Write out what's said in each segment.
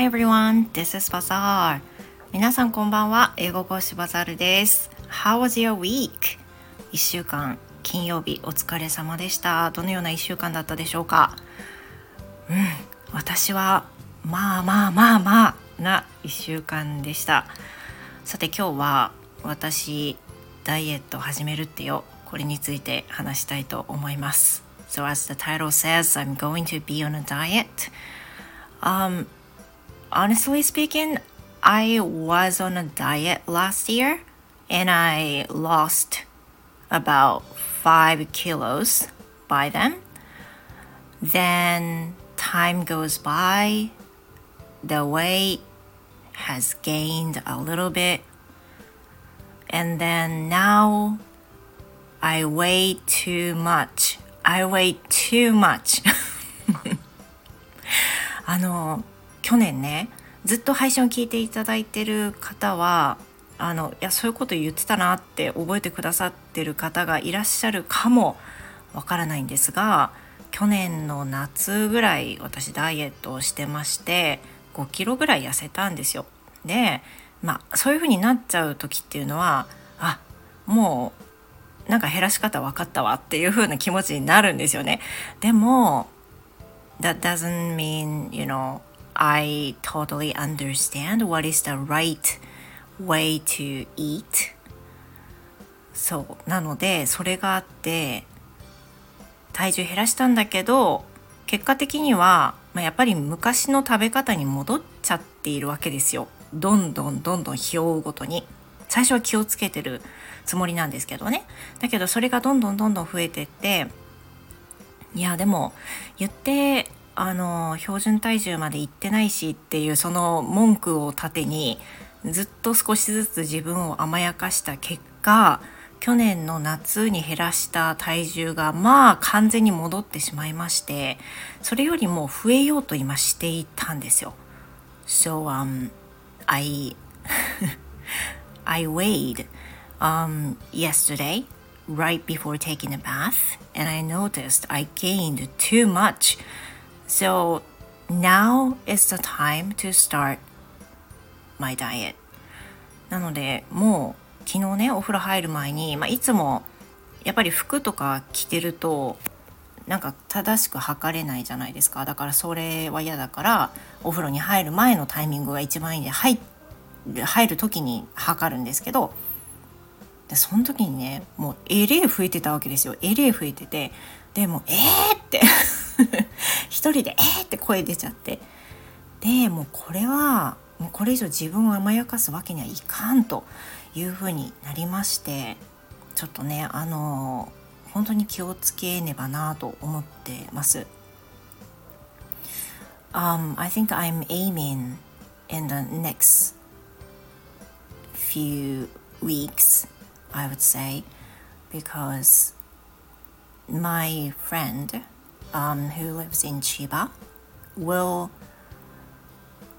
Hi everyone, this is Bazaar. 皆さんこんばんは。英語講師バザールです。How was your week? 1週間、金曜日お疲れ様でした。どのような1週間だったでしょうか？うん、私はまあまあまあまあな1週間でした。さて今日は私ダイエット始めるってよ。これについて話したいと思います。So as the title says, I'm going to be on a diet. Um, honestly speaking, I was on a diet last year and I lost about five kilos by then. Then time goes by, the weight has gained a little bit, and then now I weigh too much. I weigh too much. あの去年ねずっと配信を聞いていただいてる方はあのいやそういうこと言ってたなって覚えてくださってる方がいらっしゃるかもわからないんですが去年の夏ぐらい私ダイエットをしてまして5キロぐらい痩せたんですよ。でまあそういう風になっちゃう時っていうのはあもうなんか減らし方分かったわっていう風な気持ちになるんですよね。でも that doesn't mean you know I totally understand what is the right way to eat. そう。なのでそれがあって体重減らしたんだけど結果的には、まあ、やっぱり昔の食べ方に戻っちゃっているわけですよ。どんどんどんどん日を追うごとに。最初は気をつけてるつもりなんですけどね。だけどそれがどんどんどんどん増えてっていやでも言ってあの標準体重まで行ってないしっていうその文句を盾にずっと少しずつ自分を甘やかした結果去年の夏に減らした体重がまあ完全に戻ってしまいましてそれよりも増えようと今していたんですよ。So um I I weighed um yesterday right before taking a bath and I noticed I gained too much. So now is the time to start my diet. なのでもう昨日ねお風呂入る前に、まあ、いつもやっぱり服とか着てるとなんか正しく測れないじゃないですかだからそれは嫌だからお風呂に入る前のタイミングが一番いいんで入入る時に測るんですけどでその時にねもうえれえ増えてたわけですよえれえ増えててでもえーって。一人でえーって声出ちゃって。でもうこれはもうこれ以上自分を甘やかすわけにはいかんというふうになりまして。ちょっとねあの本当に気をつけねばなと思ってます。Um, I think I'm aiming in the next few weeks, I would say, because my friend um, who lives in Chiba will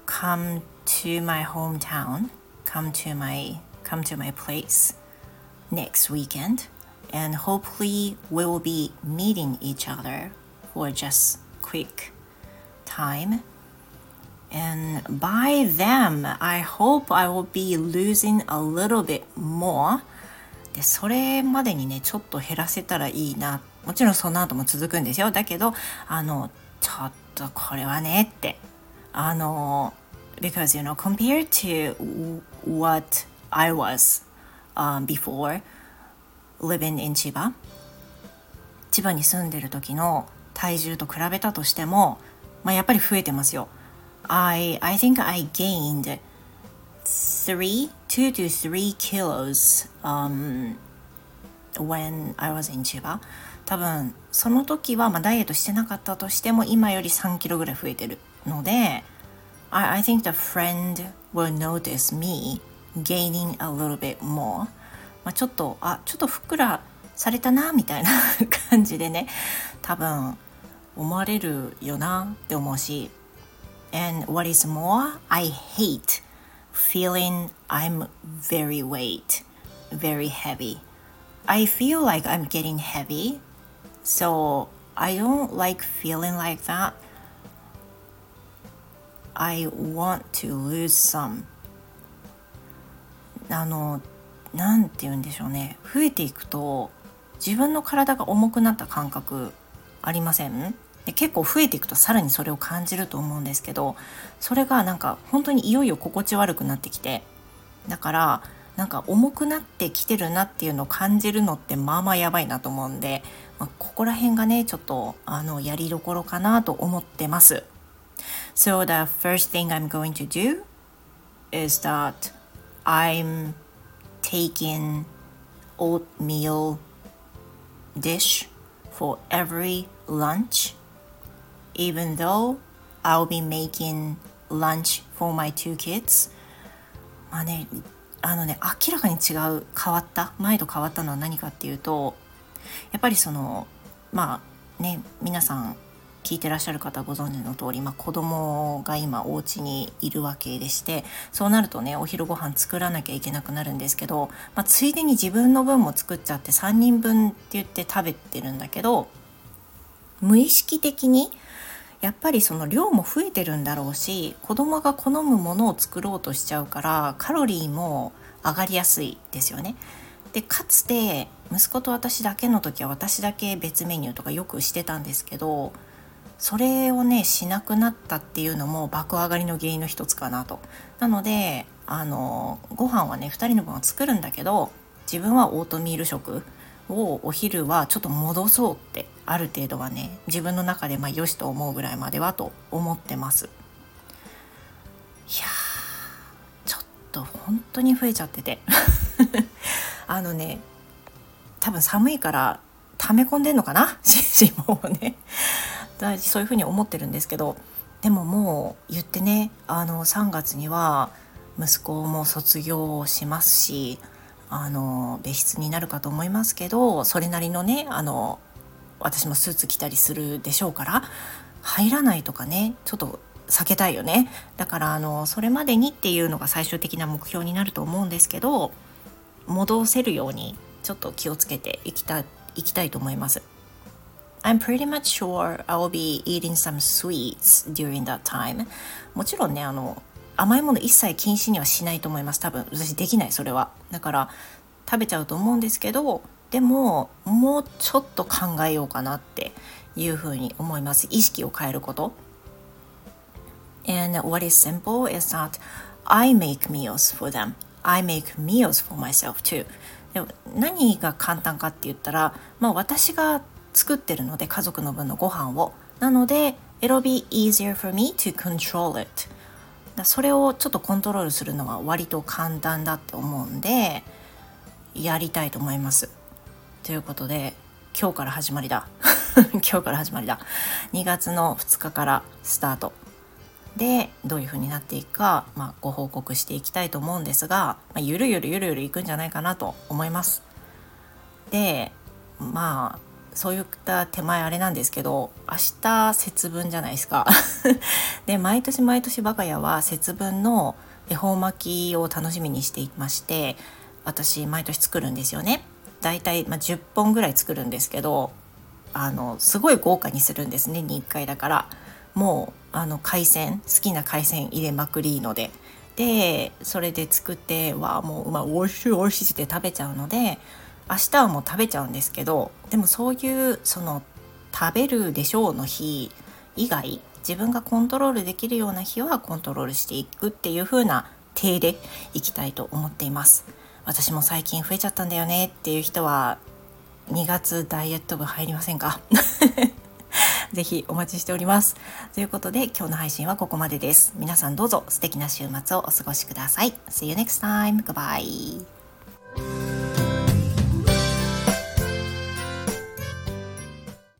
come to my hometown, come to my come to my place next weekend, and hopefully we will be meeting each other for just quick time. And by them, I hope I will be losing a little bit more. で、それまでにね、ちょっと減らせたらいいな。 もちろんその後も続くんですよ。だけど、あの、ちょっとこれはねって、あの、because you know compared to what I was um, before living in 千葉千葉に住んでる時の体重と比べたとしても、まあ、やっぱり増えてますよ。I, I think I gained three, two to three kilos um, when I was in 千葉。多分その時はまあダイエットしてなかったとしても今より3キロぐらい増えてるので I, I think the friend will notice me gaining a little bit more. まあ、ちょっと、あ、ちょっとふっくらされたな、みたいな感じでね、多分思われるよなって思うし。And what is more, I hate feeling I'm very weight, very heavy. I feel like I'm getting heavy, so I don't like feeling like that. I want to lose some. あの何て言うんでしょうね。増えていくと自分の体が重くなった感覚ありません？で結構増えていくとさらにそれを感じると思うんですけどそれがなんか本当にいよいよ心地悪くなってきて。だからなんか重くなってきてるなっていうのを感じるのってまあまあやばいなと思うんで、まあ、ここら辺がねちょっとあのやりどころかなと思ってます。So the first thing I'm going to do is that I'm taking oatmeal dish for every lunch even though I'll be making lunch for my two kids まあねあのね明らかに違う変わった前と変わったのは何かっていうとやっぱりそのまあね皆さん聞いてらっしゃる方ご存知の通り、まあ、子供が今お家にいるわけでしてそうなるとねお昼ご飯作らなきゃいけなくなるんですけど、まあ、ついでに自分の分も作っちゃって3人分って言って食べてるんだけど無意識的にやっぱりその量も増えてるんだろうし子供が好むものを作ろうとしちゃうからカロリーも上がりやすいですよね。でかつて息子と私だけの時は私だけ別メニューとかよくしてたんですけどそれをねしなくなったっていうのも爆上がりの原因の一つかなと。なのであのご飯はね2人の分は作るんだけど自分はオートミール食をお昼はちょっと戻そうってある程度はね自分の中でまあよしと思うぐらいまではと思ってます。いやちょっと本当に増えちゃってて。あのね多分寒いから溜め込んでんのかな？シンをね。大事そういうふうに思ってるんですけど。でももう言ってねあの3月には息子も卒業しますしあの別室になるかと思いますけどそれなりのねあの私もスーツ着たりするでしょうから入らないとかねちょっと避けたいよねだからあのそれまでにっていうのが最終的な目標になると思うんですけど戻せるようにちょっと気をつけていきたいきたいと思います。I'm pretty much sure I'll be eating some sweets during that time. もちろんね、あの、甘いもの一切禁止にはしないと思います多分私できないそれはだから食べちゃうと思うんですけどでももうちょっと考えようかなっていうふうに思います。意識を変えること。And what is simple is that I make meals for them. I make meals for myself too. で何が簡単かって言ったら、まあ、私が作ってるので家族の分のご飯を。なので It'll be easier for me to control it. それをちょっとコントロールするのは割と簡単だって思うんでやりたいと思います。ということで今日から始まりだ。今日から始まりだ。2月の2日からスタート。でどういう風になっていくか、まあ、ご報告していきたいと思うんですが、まあ、ゆるゆるゆるゆるいくんじゃないかなと思います。でまあそういった手前あれなんですけど明日節分じゃないですか。で毎年毎年我が家は節分の恵方巻きを楽しみにしていまして私毎年作るんですよね。だいたい、まあ、10本ぐらい作るんですけどあのすごい豪華にするんですねに1回だから。もうあの海鮮好きな海鮮入れまくりので。でそれで作ってわもう、まあ、美味しい美味しいって食べちゃうので明日はもう食べちゃうんですけどでもそういうその食べるでしょうの日以外自分がコントロールできるような日はコントロールしていくっていう風な体でいきたいと思っています。私も最近増えちゃったんだよねっていう人は2月ダイエット部入りませんか？ぜひお待ちしております。ということで今日の配信はここまでです。皆さんどうぞ素敵な週末をお過ごしください。See you next time. Goodbye.